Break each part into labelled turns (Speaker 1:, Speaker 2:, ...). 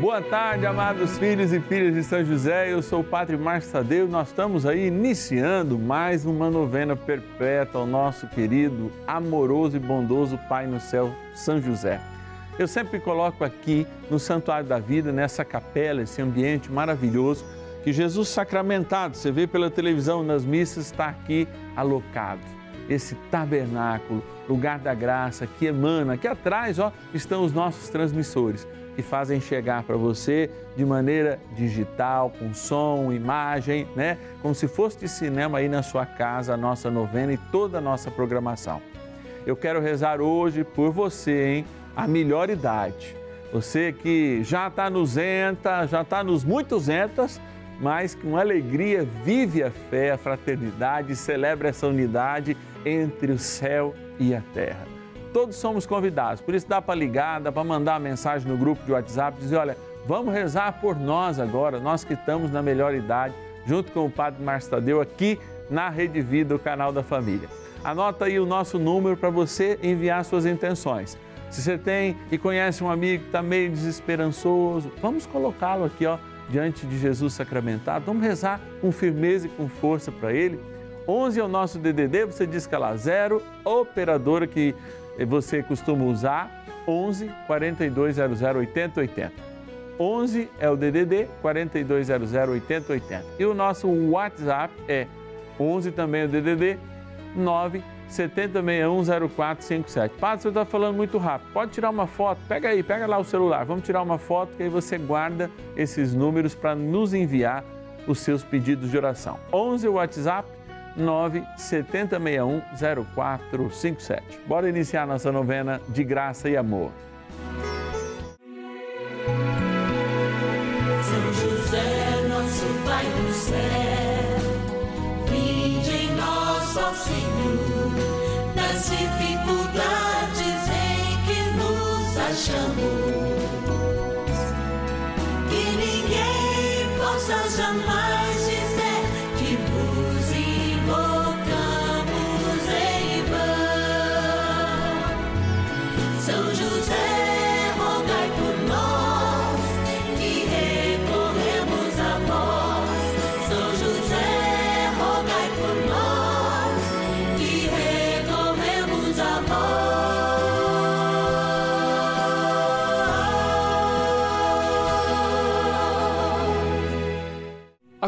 Speaker 1: Boa tarde, amados filhos e filhas de São José. Eu sou o Padre Márcio Tadeu. Nós estamos aí iniciando mais uma novena perpétua ao nosso querido, amoroso e bondoso Pai no céu, São José. Eu sempre coloco aqui no Santuário da Vida, nessa capela, esse ambiente maravilhoso, que Jesus sacramentado, você vê pela televisão, nas missas, está aqui alocado. Esse tabernáculo, lugar da graça que emana, que atrás ó, estão os nossos transmissores que fazem chegar para você de maneira digital, com som, imagem, né? Como se fosse de cinema aí na sua casa, a nossa novena e toda a nossa programação. Eu quero rezar hoje por você, hein? A melhor idade. Você que já está nos enta, já está nos muitos entas, mas com alegria vive a fé, a fraternidade, celebra essa unidade entre o céu e a terra todos somos convidados. Por isso dá para ligar, dá para mandar uma mensagem no grupo de WhatsApp, dizer, olha, vamos rezar por nós agora, nós que estamos na melhor idade, junto com o Padre Márcio Tadeu aqui na Rede Vida, o canal da família. Anota aí o nosso número para você enviar suas intenções. Se você tem e conhece um amigo que está meio desesperançoso, vamos colocá-lo aqui, ó, diante de Jesus sacramentado. Vamos rezar com firmeza e com força para ele. 11 é o nosso DDD, você diz que é lá, zero, operadora que você costuma usar 11 4200 8080. 11 é o DDD 4200 8080. E o nosso WhatsApp é 11 também é o DDD 9 70610457. Padre, você está falando muito rápido. Pode tirar uma foto? Pega aí, pega lá o celular. Vamos tirar uma foto que aí você guarda esses números para nos enviar os seus pedidos de oração. 11 o WhatsApp 97061 0457. Bora iniciar nossa novena de graça e amor.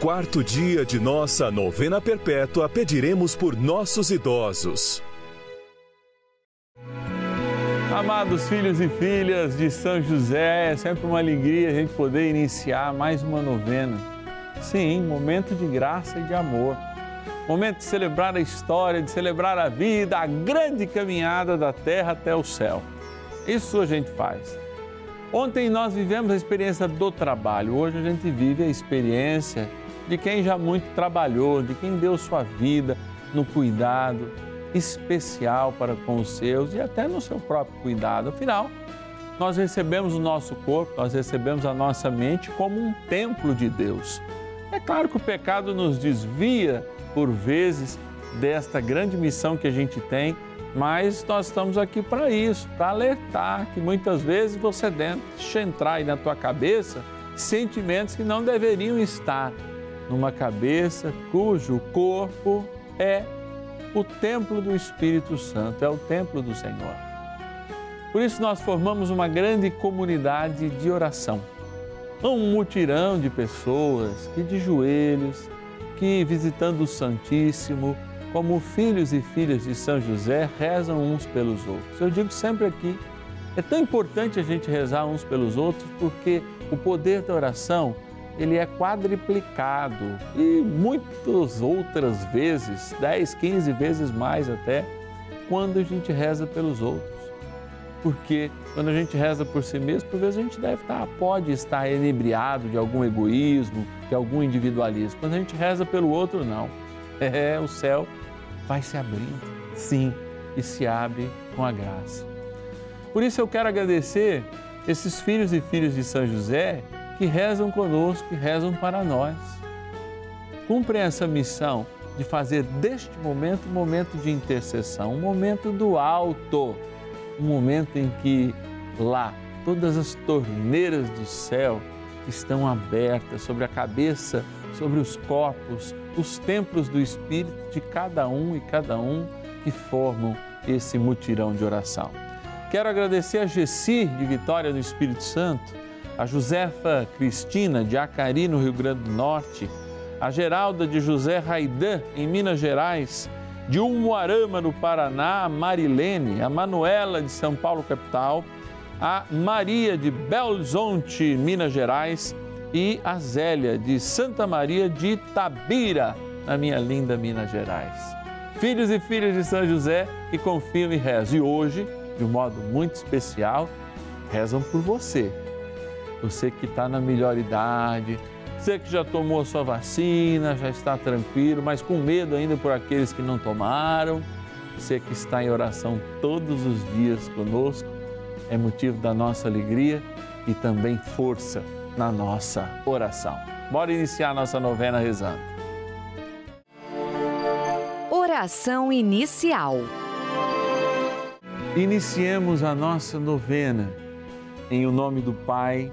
Speaker 2: quarto dia de nossa novena perpétua, pediremos por nossos idosos.
Speaker 1: Amados filhos e filhas de São José, é sempre uma alegria a gente poder iniciar mais uma novena. Sim, momento de graça e de amor. Momento de celebrar a história, de celebrar a vida, a grande caminhada da terra até o céu. Isso a gente faz. Ontem nós vivemos a experiência do trabalho, hoje a gente vive a experiência de quem já muito trabalhou, de quem deu sua vida no cuidado especial para com os seus e até no seu próprio cuidado. Afinal, nós recebemos o nosso corpo, nós recebemos a nossa mente como um templo de Deus. É claro que o pecado nos desvia, por vezes, desta grande missão que a gente tem, mas nós estamos aqui para isso, para alertar que muitas vezes você deixa entrar aí na tua cabeça sentimentos que não deveriam estar numa cabeça cujo corpo é o templo do Espírito Santo, é o templo do Senhor. Por isso nós formamos uma grande comunidade de oração. um mutirão de pessoas que de joelhos, que visitando o Santíssimo, como filhos e filhas de São José, rezam uns pelos outros. Eu digo sempre aqui, é tão importante a gente rezar uns pelos outros porque o poder da oração ele é quadriplicado e muitas outras vezes, 10, 15 vezes mais até, quando a gente reza pelos outros. Porque quando a gente reza por si mesmo, por vezes a gente deve estar, pode estar enebriado de algum egoísmo, de algum individualismo. Quando a gente reza pelo outro, não. É, o céu vai se abrindo, sim, e se abre com a graça. Por isso eu quero agradecer esses filhos e filhas de São José que rezam conosco, que rezam para nós. Cumprem essa missão de fazer deste momento um momento de intercessão, um momento do alto, um momento em que lá todas as torneiras do céu estão abertas sobre a cabeça, sobre os corpos, os templos do Espírito de cada um e cada um que formam esse mutirão de oração. Quero agradecer a Gessi de Vitória do Espírito Santo, a Josefa Cristina de Acari, no Rio Grande do Norte, a Geralda de José Raidan, em Minas Gerais, de Umuarama, no Paraná, a Marilene, a Manuela de São Paulo, capital, a Maria de Belzonte, Minas Gerais, e a Zélia de Santa Maria de Itabira, na minha linda Minas Gerais. Filhos e filhas de São José que confiam e rezam. E hoje, de um modo muito especial, rezam por você. Você que está na melhor idade, você que já tomou a sua vacina, já está tranquilo, mas com medo ainda por aqueles que não tomaram. Você que está em oração todos os dias conosco, é motivo da nossa alegria e também força na nossa oração. Bora iniciar a nossa novena rezando.
Speaker 3: Oração inicial.
Speaker 1: Iniciemos a nossa novena em o nome do Pai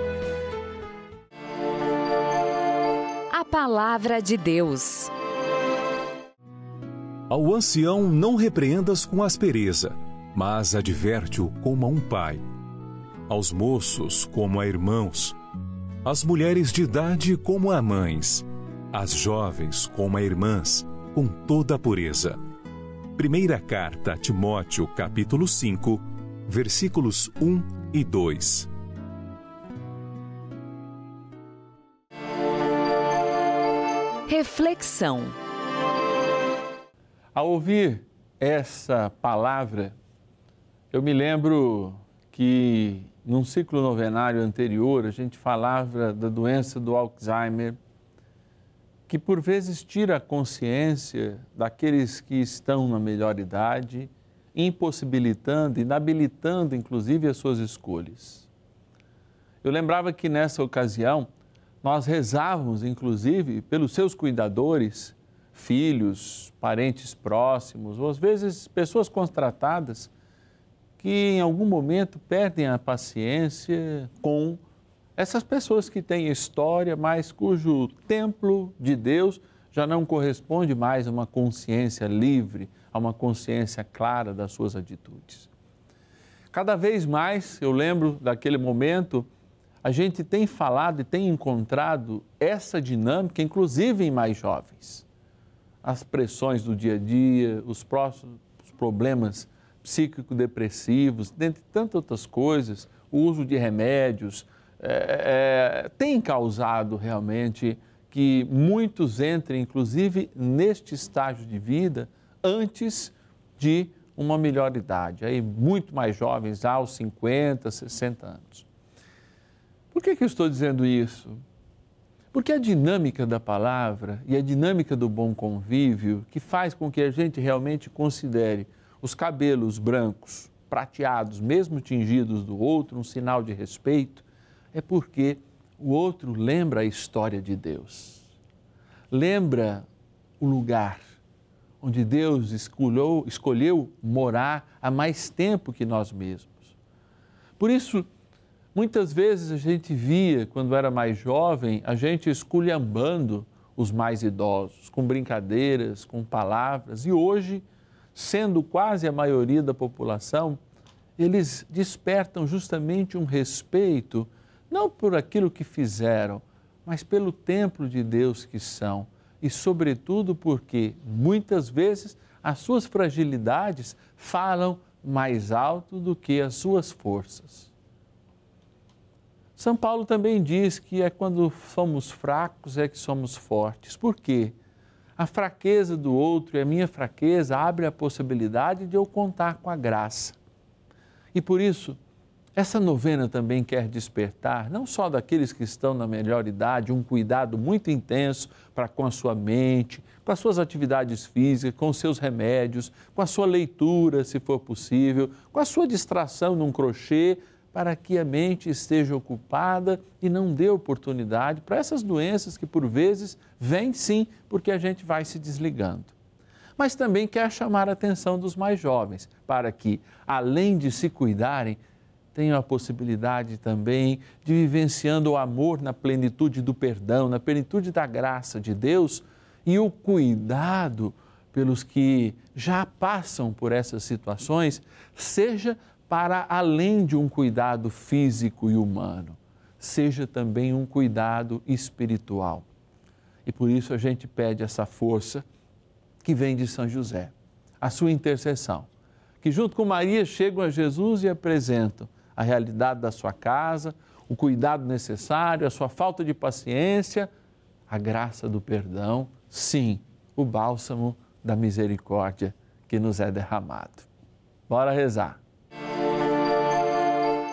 Speaker 3: Palavra de Deus.
Speaker 2: Ao ancião não repreendas com aspereza, mas adverte-o como a um pai. Aos moços, como a irmãos. Às mulheres de idade, como a mães. Às jovens, como a irmãs, com toda a pureza. Primeira carta a Timóteo, capítulo 5, versículos 1 e 2.
Speaker 3: Reflexão.
Speaker 1: Ao ouvir essa palavra, eu me lembro que num ciclo novenário anterior a gente falava da doença do Alzheimer, que por vezes tira a consciência daqueles que estão na melhor idade, impossibilitando, inabilitando inclusive as suas escolhas. Eu lembrava que nessa ocasião nós rezávamos, inclusive, pelos seus cuidadores, filhos, parentes próximos, ou às vezes pessoas contratadas que em algum momento perdem a paciência com essas pessoas que têm história, mas cujo templo de Deus já não corresponde mais a uma consciência livre, a uma consciência clara das suas atitudes. Cada vez mais eu lembro daquele momento a gente tem falado e tem encontrado essa dinâmica, inclusive em mais jovens. As pressões do dia a dia, os próximos problemas psíquico-depressivos, dentre tantas outras coisas, o uso de remédios, é, é, tem causado realmente que muitos entrem, inclusive, neste estágio de vida antes de uma melhor idade, aí muito mais jovens, aos 50, 60 anos. Por que, que eu estou dizendo isso? Porque a dinâmica da palavra e a dinâmica do bom convívio, que faz com que a gente realmente considere os cabelos brancos, prateados, mesmo tingidos do outro, um sinal de respeito, é porque o outro lembra a história de Deus. Lembra o lugar onde Deus escolheu, escolheu morar há mais tempo que nós mesmos. Por isso, Muitas vezes a gente via, quando era mais jovem, a gente esculhambando os mais idosos, com brincadeiras, com palavras, e hoje, sendo quase a maioria da população, eles despertam justamente um respeito, não por aquilo que fizeram, mas pelo templo de Deus que são, e sobretudo porque muitas vezes as suas fragilidades falam mais alto do que as suas forças. São Paulo também diz que é quando somos fracos é que somos fortes. Por quê? A fraqueza do outro e a minha fraqueza abre a possibilidade de eu contar com a graça. E por isso, essa novena também quer despertar, não só daqueles que estão na melhor idade, um cuidado muito intenso para com a sua mente, com as suas atividades físicas, com os seus remédios, com a sua leitura, se for possível, com a sua distração num crochê, para que a mente esteja ocupada e não dê oportunidade para essas doenças que por vezes vêm sim, porque a gente vai se desligando. Mas também quer chamar a atenção dos mais jovens, para que, além de se cuidarem, tenham a possibilidade também de vivenciando o amor na plenitude do perdão, na plenitude da graça de Deus e o cuidado pelos que já passam por essas situações, seja para além de um cuidado físico e humano, seja também um cuidado espiritual. E por isso a gente pede essa força que vem de São José, a sua intercessão, que junto com Maria chegam a Jesus e apresentam a realidade da sua casa, o cuidado necessário, a sua falta de paciência, a graça do perdão, sim, o bálsamo da misericórdia que nos é derramado. Bora rezar.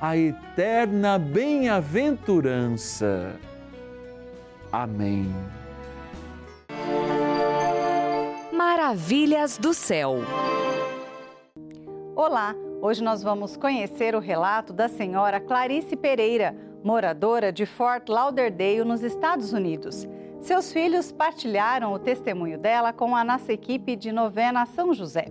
Speaker 1: a eterna bem-aventurança. Amém.
Speaker 3: Maravilhas do céu.
Speaker 4: Olá, hoje nós vamos conhecer o relato da senhora Clarice Pereira, moradora de Fort Lauderdale, nos Estados Unidos. Seus filhos partilharam o testemunho dela com a nossa equipe de novena São José.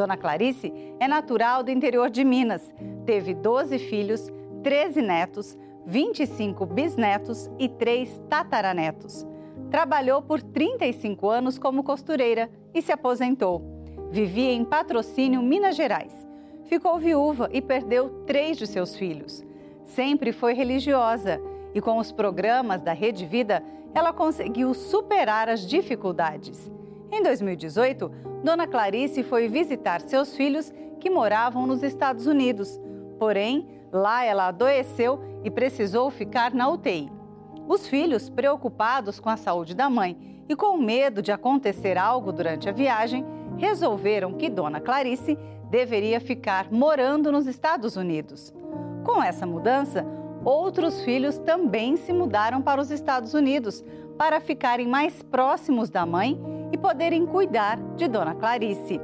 Speaker 4: Dona Clarice é natural do interior de Minas, teve 12 filhos, 13 netos, 25 bisnetos e 3 tataranetos. Trabalhou por 35 anos como costureira e se aposentou. Vivia em Patrocínio, Minas Gerais. Ficou viúva e perdeu três de seus filhos. Sempre foi religiosa e, com os programas da Rede Vida, ela conseguiu superar as dificuldades. Em 2018, Dona Clarice foi visitar seus filhos que moravam nos Estados Unidos. Porém, lá ela adoeceu e precisou ficar na UTI. Os filhos, preocupados com a saúde da mãe e com medo de acontecer algo durante a viagem, resolveram que Dona Clarice deveria ficar morando nos Estados Unidos. Com essa mudança, outros filhos também se mudaram para os Estados Unidos para ficarem mais próximos da mãe e poderem cuidar de Dona Clarice.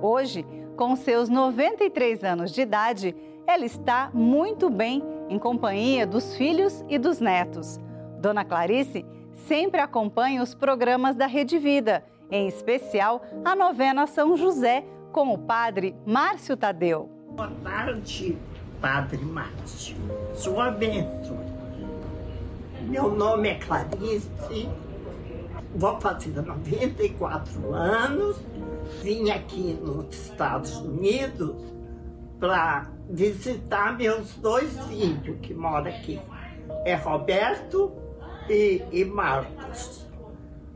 Speaker 4: Hoje, com seus 93 anos de idade, ela está muito bem em companhia dos filhos e dos netos. Dona Clarice sempre acompanha os programas da Rede Vida, em especial a novena São José, com o padre Márcio Tadeu.
Speaker 5: Boa tarde, Padre Márcio. Sua bênção. Meu nome é Clarice, vou fazer 94 anos. Vim aqui nos Estados Unidos para visitar meus dois filhos que moram aqui. É Roberto e, e Marcos.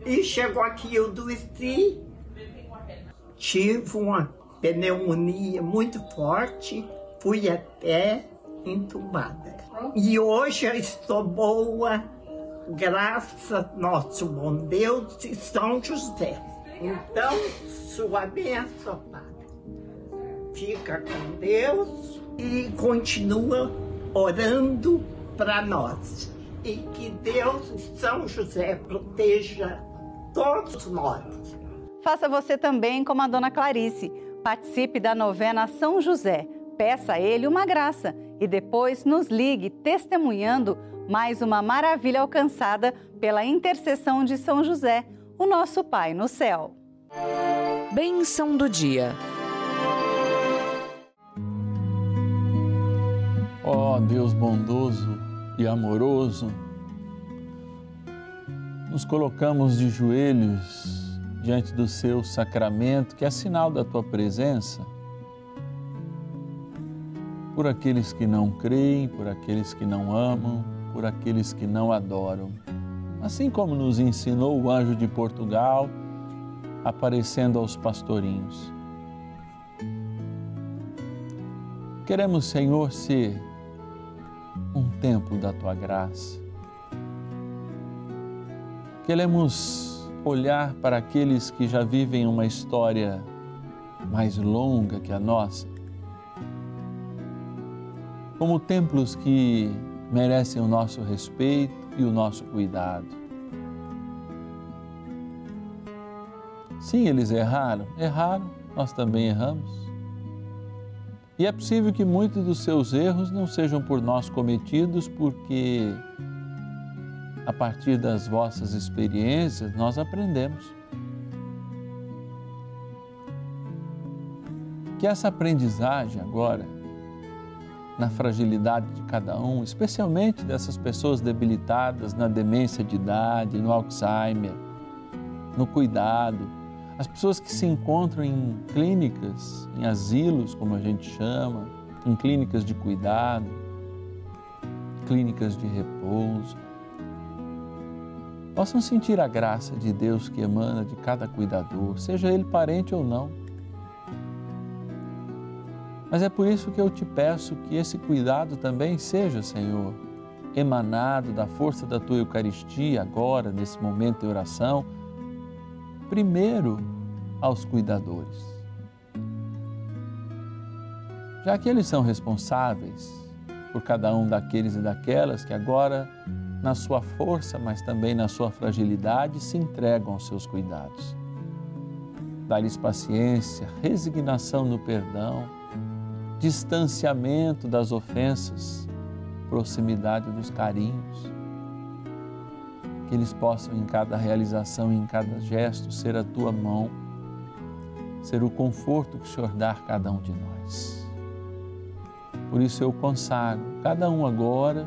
Speaker 5: E chegou aqui, eu adoeci, tive uma pneumonia muito forte, fui até entubada. E hoje eu estou boa, graças a nosso bom Deus e São José. Então, sua bênção, Padre. Fica com Deus e continua orando para nós. E que Deus e São José proteja todos nós.
Speaker 4: Faça você também como a Dona Clarice. Participe da novena São José. Peça a ele uma graça e depois nos ligue testemunhando mais uma maravilha alcançada pela intercessão de São José, o nosso Pai no céu.
Speaker 3: Bênção do dia.
Speaker 1: Ó oh, Deus bondoso e amoroso, nos colocamos de joelhos diante do seu sacramento, que é sinal da tua presença, por aqueles que não creem, por aqueles que não amam, por aqueles que não adoram. Assim como nos ensinou o anjo de Portugal, aparecendo aos pastorinhos. Queremos, Senhor, ser um templo da tua graça. Queremos olhar para aqueles que já vivem uma história mais longa que a nossa, como templos que merecem o nosso respeito e o nosso cuidado. Sim, eles erraram, erraram, nós também erramos. E é possível que muitos dos seus erros não sejam por nós cometidos, porque a partir das vossas experiências, nós aprendemos. Que essa aprendizagem agora, na fragilidade de cada um, especialmente dessas pessoas debilitadas na demência de idade, no Alzheimer, no cuidado, as pessoas que se encontram em clínicas, em asilos, como a gente chama, em clínicas de cuidado, clínicas de repouso, possam sentir a graça de Deus que emana de cada cuidador, seja ele parente ou não. Mas é por isso que eu te peço que esse cuidado também seja, Senhor, emanado da força da tua Eucaristia, agora, nesse momento de oração, primeiro aos cuidadores. Já que eles são responsáveis por cada um daqueles e daquelas que agora, na sua força, mas também na sua fragilidade, se entregam aos seus cuidados. Dá-lhes paciência, resignação no perdão distanciamento das ofensas, proximidade dos carinhos. Que eles possam, em cada realização, em cada gesto, ser a tua mão, ser o conforto que o Senhor dá a cada um de nós. Por isso eu consagro cada um agora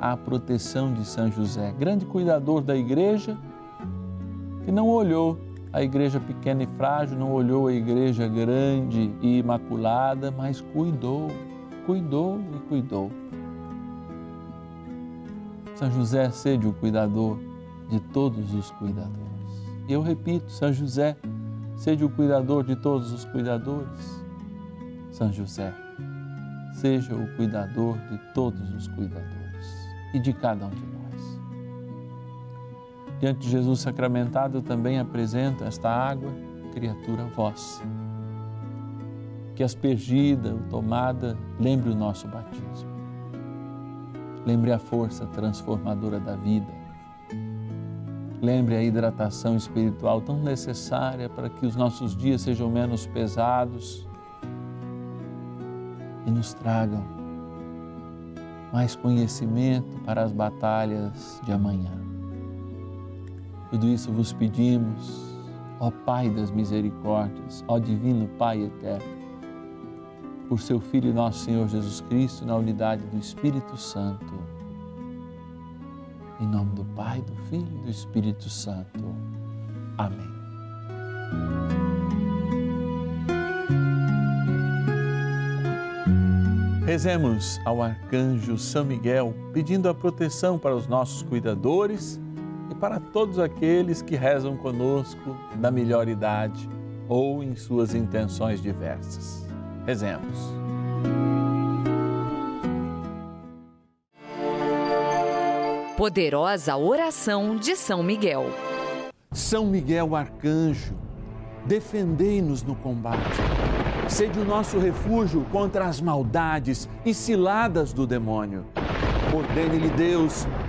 Speaker 1: à proteção de São José, grande cuidador da igreja, que não olhou a igreja pequena e frágil não olhou a igreja grande e imaculada, mas cuidou, cuidou e cuidou. São José, seja o cuidador de todos os cuidadores. E eu repito, São José, seja o cuidador de todos os cuidadores. São José, seja o cuidador de todos os cuidadores e de cada um de nós. Diante de Jesus sacramentado, eu também apresento esta água, criatura vossa. Que aspergida ou tomada lembre o nosso batismo. Lembre a força transformadora da vida. Lembre a hidratação espiritual tão necessária para que os nossos dias sejam menos pesados e nos tragam mais conhecimento para as batalhas de amanhã. Tudo isso vos pedimos, ó Pai das misericórdias, ó Divino Pai eterno, por seu Filho nosso Senhor Jesus Cristo, na unidade do Espírito Santo. Em nome do Pai, do Filho e do Espírito Santo. Amém. Rezemos ao arcanjo São Miguel, pedindo a proteção para os nossos cuidadores para todos aqueles que rezam conosco da melhor idade ou em suas intenções diversas. Rezemos.
Speaker 3: Poderosa oração de São Miguel.
Speaker 1: São Miguel Arcanjo, defendei-nos no combate. Sede o nosso refúgio contra as maldades e ciladas do demônio. Ordene-lhe Deus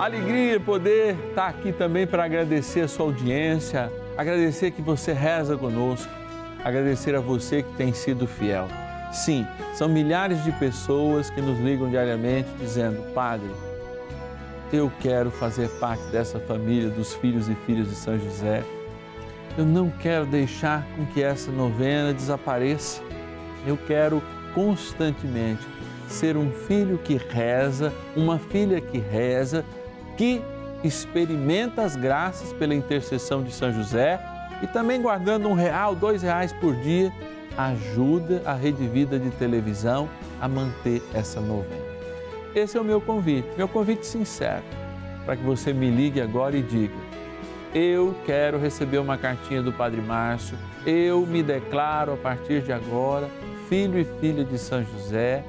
Speaker 1: Alegria poder estar aqui também para agradecer a sua audiência agradecer que você reza conosco, agradecer a você que tem sido fiel. Sim, são milhares de pessoas que nos ligam diariamente dizendo: Padre, eu quero fazer parte dessa família dos filhos e filhas de São José. Eu não quero deixar com que essa novena desapareça. Eu quero constantemente ser um filho que reza, uma filha que reza, que experimenta as graças pela intercessão de São José e também guardando um real, dois reais por dia, ajuda a Rede Vida de televisão a manter essa novena. Esse é o meu convite, meu convite sincero, para que você me ligue agora e diga: eu quero receber uma cartinha do Padre Márcio, eu me declaro a partir de agora filho e filha de São José,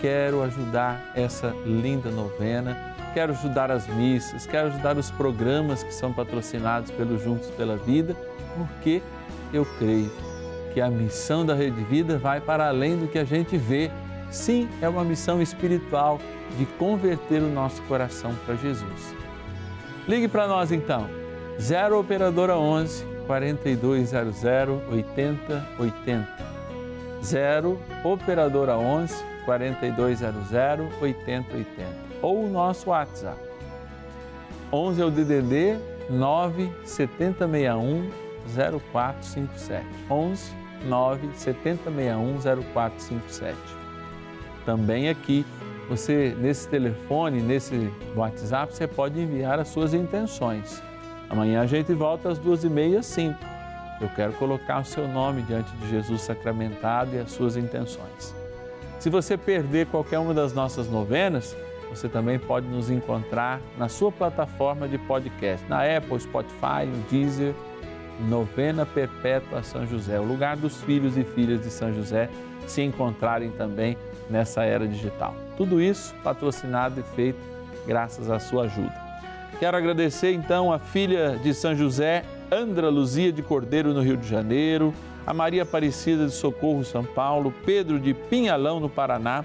Speaker 1: quero ajudar essa linda novena quero ajudar as missas, quero ajudar os programas que são patrocinados pelo Juntos pela Vida, porque eu creio que a missão da Rede Vida vai para além do que a gente vê. Sim, é uma missão espiritual de converter o nosso coração para Jesus. Ligue para nós então, 0 Operadora 11 4200 8080. 0 Operadora 11 4200 8080. Ou o nosso WhatsApp. 11 é o DDD 9 7061 0457. 11 9 7061 0457. Também aqui você nesse telefone, nesse WhatsApp, você pode enviar as suas intenções. Amanhã a gente volta às duas e meia, cinco. Eu quero colocar o seu nome diante de Jesus sacramentado e as suas intenções. Se você perder qualquer uma das nossas novenas, você também pode nos encontrar na sua plataforma de podcast, na Apple, Spotify, no Deezer, Novena Perpétua São José, o lugar dos filhos e filhas de São José se encontrarem também nessa era digital. Tudo isso patrocinado e feito graças à sua ajuda. Quero agradecer então a filha de São José, Andra Luzia de Cordeiro, no Rio de Janeiro, a Maria Aparecida de Socorro, São Paulo, Pedro de Pinhalão, no Paraná,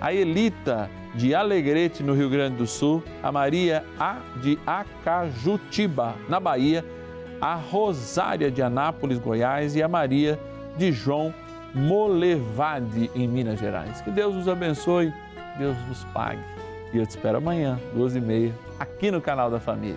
Speaker 1: a Elita de Alegrete, no Rio Grande do Sul, a Maria A de Acajutiba, na Bahia, a Rosária de Anápolis, Goiás e a Maria de João Molevade, em Minas Gerais. Que Deus os abençoe, Deus vos pague. E eu te espero amanhã, duas e meia, aqui no canal da Família.